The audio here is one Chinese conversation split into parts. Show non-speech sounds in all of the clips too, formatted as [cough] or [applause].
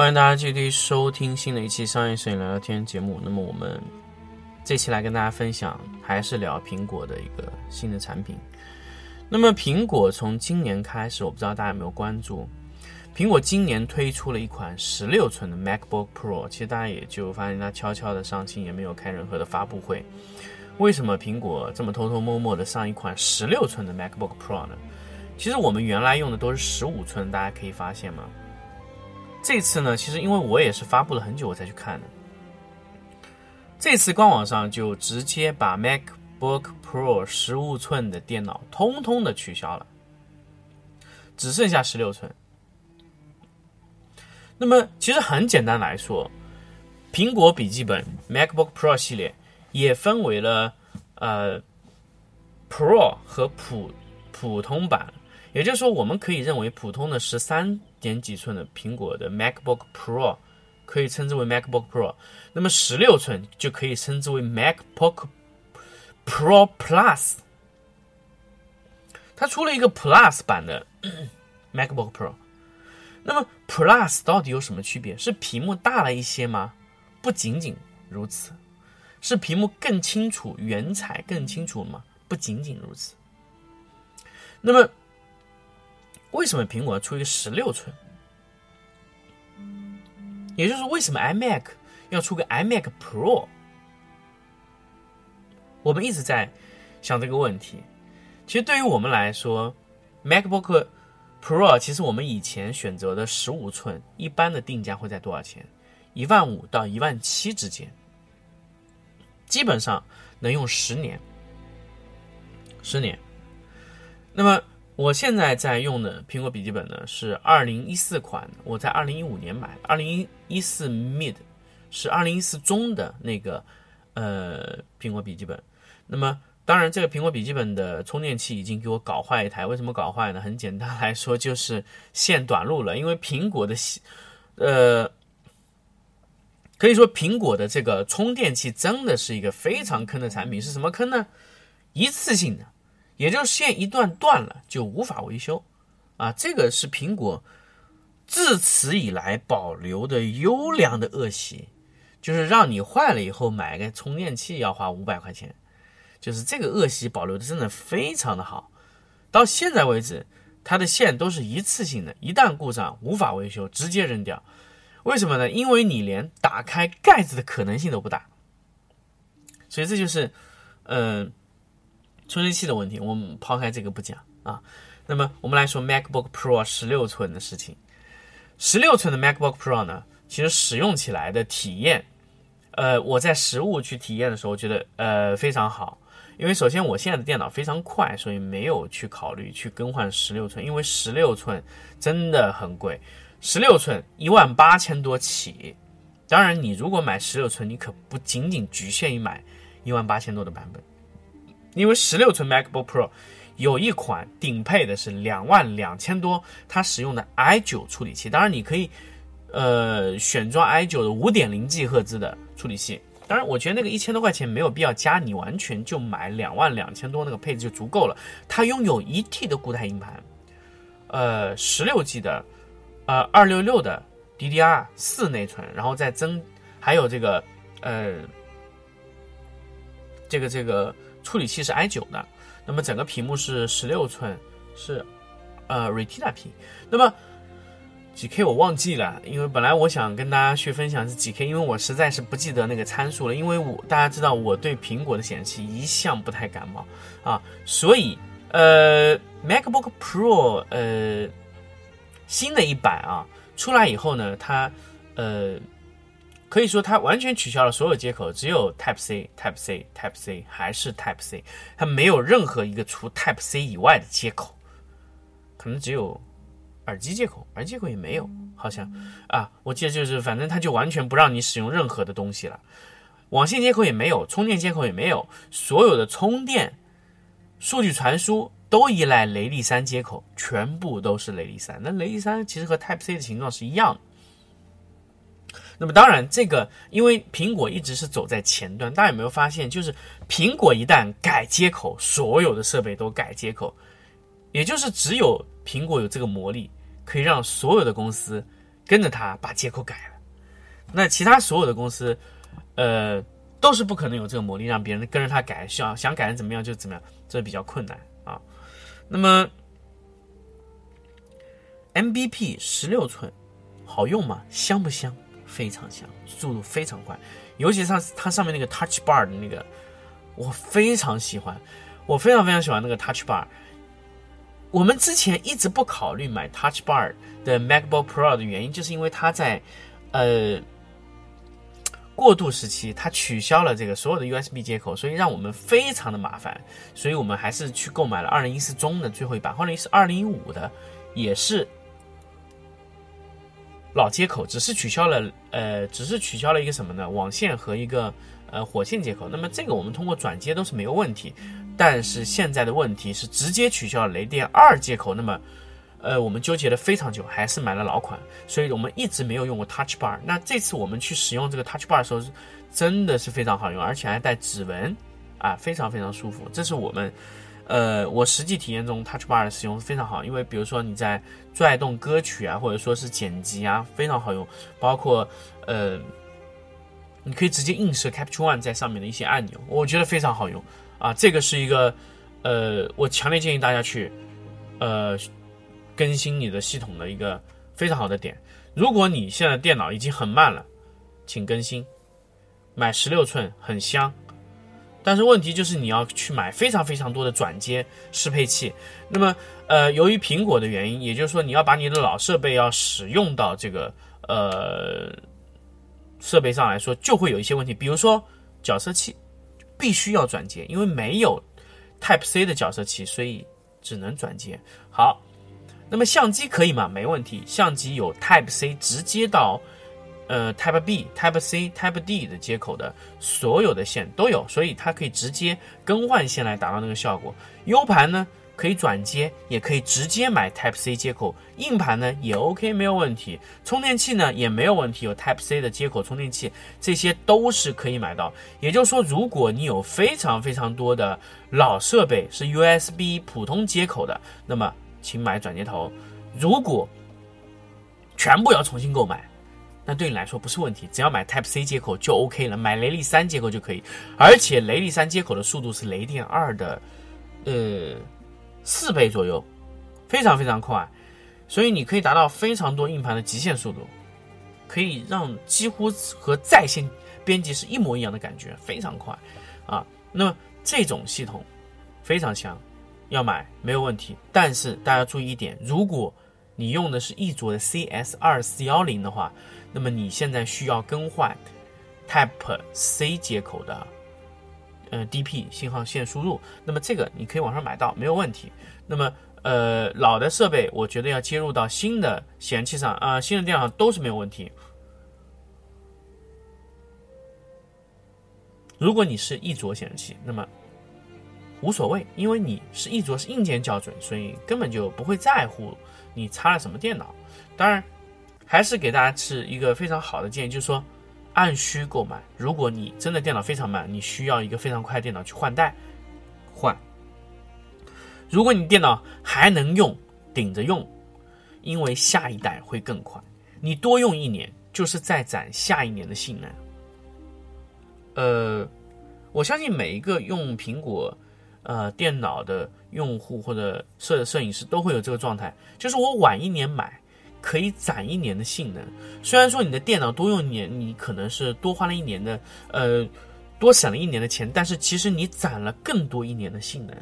欢迎大家继续收听新的一期商业摄影聊聊天节目。那么我们这期来跟大家分享，还是聊苹果的一个新的产品。那么苹果从今年开始，我不知道大家有没有关注，苹果今年推出了一款十六寸的 MacBook Pro。其实大家也就发现它悄悄的上新，也没有开任何的发布会。为什么苹果这么偷偷摸摸的上一款十六寸的 MacBook Pro 呢？其实我们原来用的都是十五寸，大家可以发现吗？这次呢，其实因为我也是发布了很久我才去看的。这次官网上就直接把 MacBook Pro 十五寸的电脑通通的取消了，只剩下十六寸。那么其实很简单来说，苹果笔记本 MacBook Pro 系列也分为了呃 Pro 和普普通版。也就是说，我们可以认为普通的十三点几寸的苹果的 MacBook Pro 可以称之为 MacBook Pro，那么十六寸就可以称之为 MacBook Pro Plus。它出了一个 Plus 版的 [coughs] MacBook Pro，那么 Plus 到底有什么区别？是屏幕大了一些吗？不仅仅如此，是屏幕更清楚、原彩更清楚吗？不仅仅如此。那么为什么苹果出一个十六寸？也就是为什么 iMac 要出个 iMac Pro？我们一直在想这个问题。其实对于我们来说，MacBook Pro 其实我们以前选择的十五寸，一般的定价会在多少钱？一万五到一万七之间，基本上能用十年。十年。那么。我现在在用的苹果笔记本呢是二零一四款，我在二零一五年买的，二零一四 Mid 是二零一四中的那个呃苹果笔记本。那么当然，这个苹果笔记本的充电器已经给我搞坏一台。为什么搞坏呢？很简单来说，就是线短路了。因为苹果的呃可以说苹果的这个充电器真的是一个非常坑的产品。是什么坑呢？一次性的。也就是线一段断了就无法维修，啊，这个是苹果自此以来保留的优良的恶习，就是让你坏了以后买个充电器要花五百块钱，就是这个恶习保留的真的非常的好。到现在为止，它的线都是一次性的，一旦故障无法维修，直接扔掉。为什么呢？因为你连打开盖子的可能性都不大，所以这就是，嗯。充电器的问题，我们抛开这个不讲啊。那么我们来说 MacBook Pro 十六寸的事情。十六寸的 MacBook Pro 呢，其实使用起来的体验，呃，我在实物去体验的时候，觉得呃非常好。因为首先我现在的电脑非常快，所以没有去考虑去更换十六寸，因为十六寸真的很贵，十六寸一万八千多起。当然，你如果买十六寸，你可不仅仅局限于买一万八千多的版本。因为十六寸 MacBook Pro 有一款顶配的是两万两千多，它使用的 i9 处理器，当然你可以呃选装 i9 的五点零 G 赫兹的处理器。当然，我觉得那个一千多块钱没有必要加，你完全就买两万两千多那个配置就足够了。它拥有一 T 的固态硬盘，呃，十六 G 的呃二六六的 DDR 四内存，然后再增还有这个呃这个这个。处理器是 i9 的，那么整个屏幕是十六寸，是呃 Retina 屏。那么几 K 我忘记了，因为本来我想跟大家去分享是几 K，因为我实在是不记得那个参数了。因为我大家知道我对苹果的显示器一向不太感冒啊，所以呃 MacBook Pro 呃新的一版啊出来以后呢，它呃。可以说它完全取消了所有接口，只有 Type C、Type C、Type C 还是 Type C，它没有任何一个除 Type C 以外的接口。可能只有耳机接口，耳机接口也没有，好像啊，我记得就是反正它就完全不让你使用任何的东西了，网线接口也没有，充电接口也没有，所有的充电、数据传输都依赖雷利三接口，全部都是雷利三。那雷利三其实和 Type C 的形状是一样的。那么当然，这个因为苹果一直是走在前端，大家有没有发现，就是苹果一旦改接口，所有的设备都改接口，也就是只有苹果有这个魔力，可以让所有的公司跟着它把接口改了。那其他所有的公司，呃，都是不可能有这个魔力，让别人跟着它改，想想改成怎么样就怎么样，这比较困难啊。那么，MBP 十六寸好用吗？香不香？非常香，速度非常快，尤其是它它上面那个 Touch Bar 的那个，我非常喜欢，我非常非常喜欢那个 Touch Bar。我们之前一直不考虑买 Touch Bar 的 MacBook Pro 的原因，就是因为它在呃过渡时期，它取消了这个所有的 USB 接口，所以让我们非常的麻烦，所以我们还是去购买了二零一四中的最后一版，后来是二零一五的，也是。老接口只是取消了，呃，只是取消了一个什么呢？网线和一个呃火线接口。那么这个我们通过转接都是没有问题。但是现在的问题是直接取消了雷电二接口。那么，呃，我们纠结了非常久，还是买了老款。所以我们一直没有用过 Touch Bar。那这次我们去使用这个 Touch Bar 的时候，真的是非常好用，而且还带指纹，啊，非常非常舒服。这是我们。呃，我实际体验中，Touch Bar 的使用非常好，因为比如说你在拽动歌曲啊，或者说是剪辑啊，非常好用。包括呃，你可以直接映射 Capture One 在上面的一些按钮，我觉得非常好用啊。这个是一个呃，我强烈建议大家去呃更新你的系统的一个非常好的点。如果你现在电脑已经很慢了，请更新，买十六寸很香。但是问题就是你要去买非常非常多的转接适配器，那么呃，由于苹果的原因，也就是说你要把你的老设备要使用到这个呃设备上来说，就会有一些问题，比如说角色器必须要转接，因为没有 Type C 的角色器，所以只能转接。好，那么相机可以吗？没问题，相机有 Type C 直接到。呃，Type B、Type C、Type D 的接口的所有的线都有，所以它可以直接更换线来达到那个效果。U 盘呢可以转接，也可以直接买 Type C 接口。硬盘呢也 OK，没有问题。充电器呢也没有问题，有 Type C 的接口充电器，这些都是可以买到。也就是说，如果你有非常非常多的老设备是 USB 普通接口的，那么请买转接头。如果全部要重新购买。那对你来说不是问题，只要买 Type C 接口就 OK 了，买雷力三接口就可以，而且雷力三接口的速度是雷电二的，呃，四倍左右，非常非常快，所以你可以达到非常多硬盘的极限速度，可以让几乎和在线编辑是一模一样的感觉，非常快啊。那么这种系统非常香，要买没有问题，但是大家注意一点，如果你用的是一卓的 CS 二四幺零的话。那么你现在需要更换 Type C 接口的，呃 DP 信号线输入。那么这个你可以网上买到，没有问题。那么呃老的设备，我觉得要接入到新的显示器上啊，新的电脑上都是没有问题。如果你是一卓显示器，那么无所谓，因为你是一卓是硬件校准，所以根本就不会在乎你插了什么电脑。当然。还是给大家是一个非常好的建议，就是说，按需购买。如果你真的电脑非常慢，你需要一个非常快的电脑去换代，换。如果你电脑还能用，顶着用，因为下一代会更快。你多用一年，就是在攒下一年的性能。呃，我相信每一个用苹果呃电脑的用户或者摄摄影师都会有这个状态，就是我晚一年买。可以攒一年的性能，虽然说你的电脑多用一年，你可能是多花了一年的，呃，多省了一年的钱，但是其实你攒了更多一年的性能。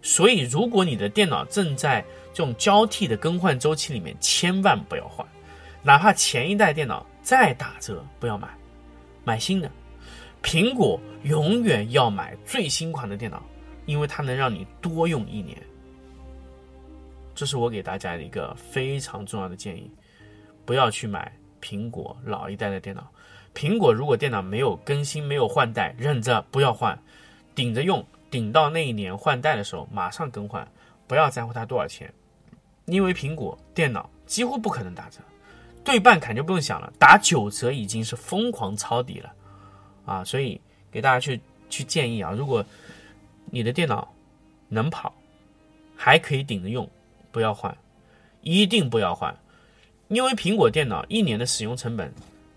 所以，如果你的电脑正在这种交替的更换周期里面，千万不要换，哪怕前一代电脑再打折，不要买，买新的。苹果永远要买最新款的电脑，因为它能让你多用一年。这是我给大家的一个非常重要的建议，不要去买苹果老一代的电脑。苹果如果电脑没有更新、没有换代，忍着不要换，顶着用，顶到那一年换代的时候马上更换，不要在乎它多少钱，因为苹果电脑几乎不可能打折，对半砍就不用想了，打九折已经是疯狂抄底了啊！所以给大家去去建议啊，如果你的电脑能跑，还可以顶着用。不要换，一定不要换，因为苹果电脑一年的使用成本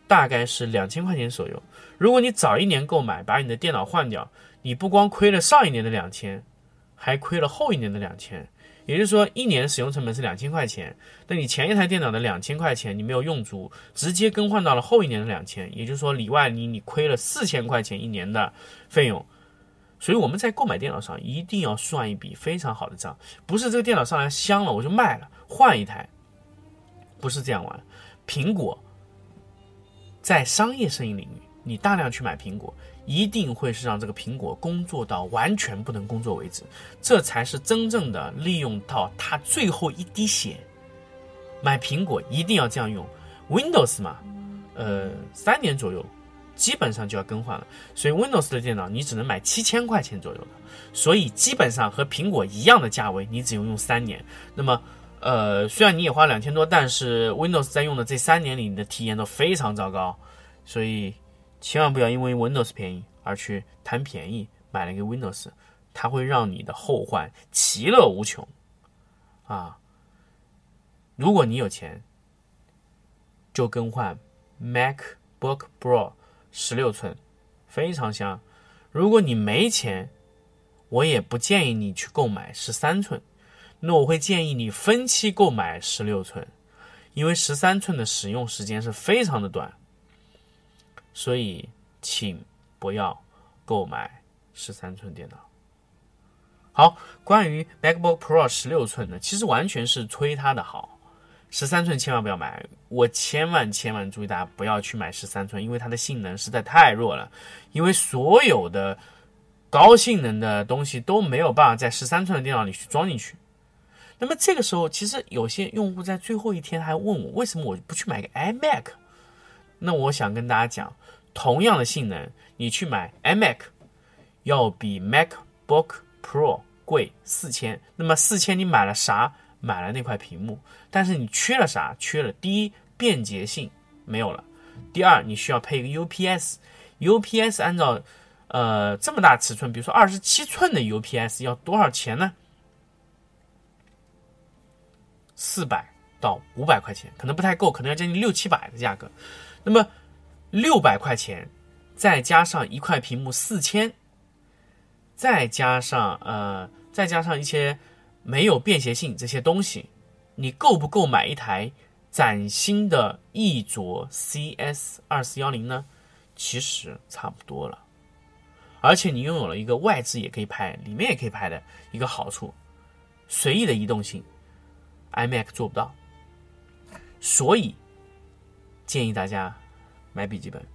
大概是两千块钱左右。如果你早一年购买，把你的电脑换掉，你不光亏了上一年的两千，还亏了后一年的两千。也就是说，一年使用成本是两千块钱，那你前一台电脑的两千块钱你没有用足，直接更换到了后一年的两千，也就是说里外你你亏了四千块钱一年的费用。所以我们在购买电脑上一定要算一笔非常好的账，不是这个电脑上来香了我就卖了换一台，不是这样玩。苹果在商业生意领域，你大量去买苹果，一定会是让这个苹果工作到完全不能工作为止，这才是真正的利用到它最后一滴血。买苹果一定要这样用，Windows 嘛，呃，三年左右。基本上就要更换了，所以 Windows 的电脑你只能买七千块钱左右的，所以基本上和苹果一样的价位，你只用用三年。那么，呃，虽然你也花两千多，但是 Windows 在用的这三年里，你的体验都非常糟糕。所以，千万不要因为 Windows 便宜而去贪便宜买了一个 Windows，它会让你的后患其乐无穷啊！如果你有钱，就更换 MacBook Pro。十六寸，非常香。如果你没钱，我也不建议你去购买十三寸。那我会建议你分期购买十六寸，因为十三寸的使用时间是非常的短。所以，请不要购买十三寸电脑。好，关于 MacBook Pro 十六寸的，其实完全是吹它的好。十三寸千万不要买，我千万千万注意大家不要去买十三寸，因为它的性能实在太弱了。因为所有的高性能的东西都没有办法在十三寸的电脑里去装进去。那么这个时候，其实有些用户在最后一天还问我，为什么我不去买个 iMac？那我想跟大家讲，同样的性能，你去买 iMac 要比 MacBook Pro 贵四千。那么四千你买了啥？买了那块屏幕，但是你缺了啥？缺了第一便捷性没有了，第二你需要配一个 UPS，UPS 按照呃这么大尺寸，比如说二十七寸的 UPS 要多少钱呢？四百到五百块钱，可能不太够，可能要将近六七百的价格。那么六百块钱再加上一块屏幕四千，再加上呃再加上一些。没有便携性这些东西，你够不够买一台崭新的翼卓 CS 二四幺零呢？其实差不多了，而且你拥有了一个外置也可以拍，里面也可以拍的一个好处，随意的移动性，iMac 做不到，所以建议大家买笔记本，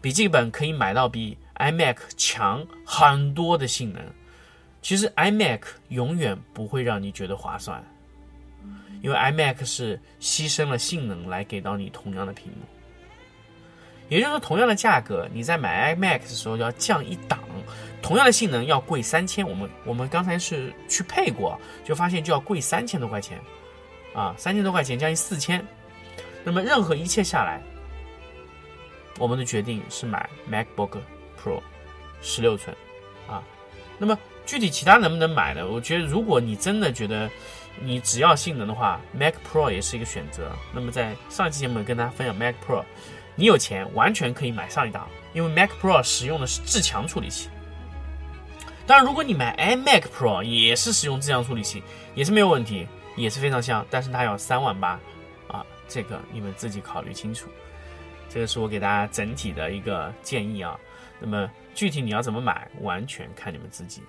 笔记本可以买到比 iMac 强很多的性能。其实 iMac 永远不会让你觉得划算，因为 iMac 是牺牲了性能来给到你同样的屏幕，也就是说，同样的价格，你在买 iMac 的时候要降一档，同样的性能要贵三千。我们我们刚才是去配过，就发现就要贵三千多块钱，啊，三千多块钱将近四千。那么任何一切下来，我们的决定是买 MacBook Pro 十六寸，啊，那么。具体其他能不能买呢？我觉得，如果你真的觉得你只要性能的话，Mac Pro 也是一个选择。那么在上期节目跟大家分享 Mac Pro，你有钱完全可以买上一档，因为 Mac Pro 使用的是至强处理器。当然，如果你买 iMac Pro 也是使用至强处理器，也是没有问题，也是非常香。但是它要三万八啊，这个你们自己考虑清楚。这个是我给大家整体的一个建议啊。那么具体你要怎么买，完全看你们自己。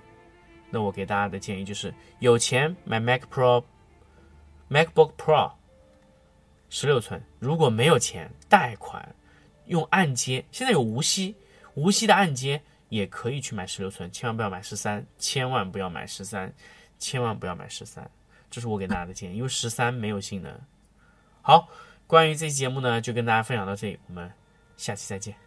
那我给大家的建议就是：有钱买 Mac Pro、MacBook Pro 十六寸；如果没有钱，贷款用按揭，现在有无息，无息的按揭也可以去买十六寸。千万不要买十三，千万不要买十三，千万不要买十三。这是我给大家的建议，因为十三没有性能。好，关于这期节目呢，就跟大家分享到这里，我们下期再见。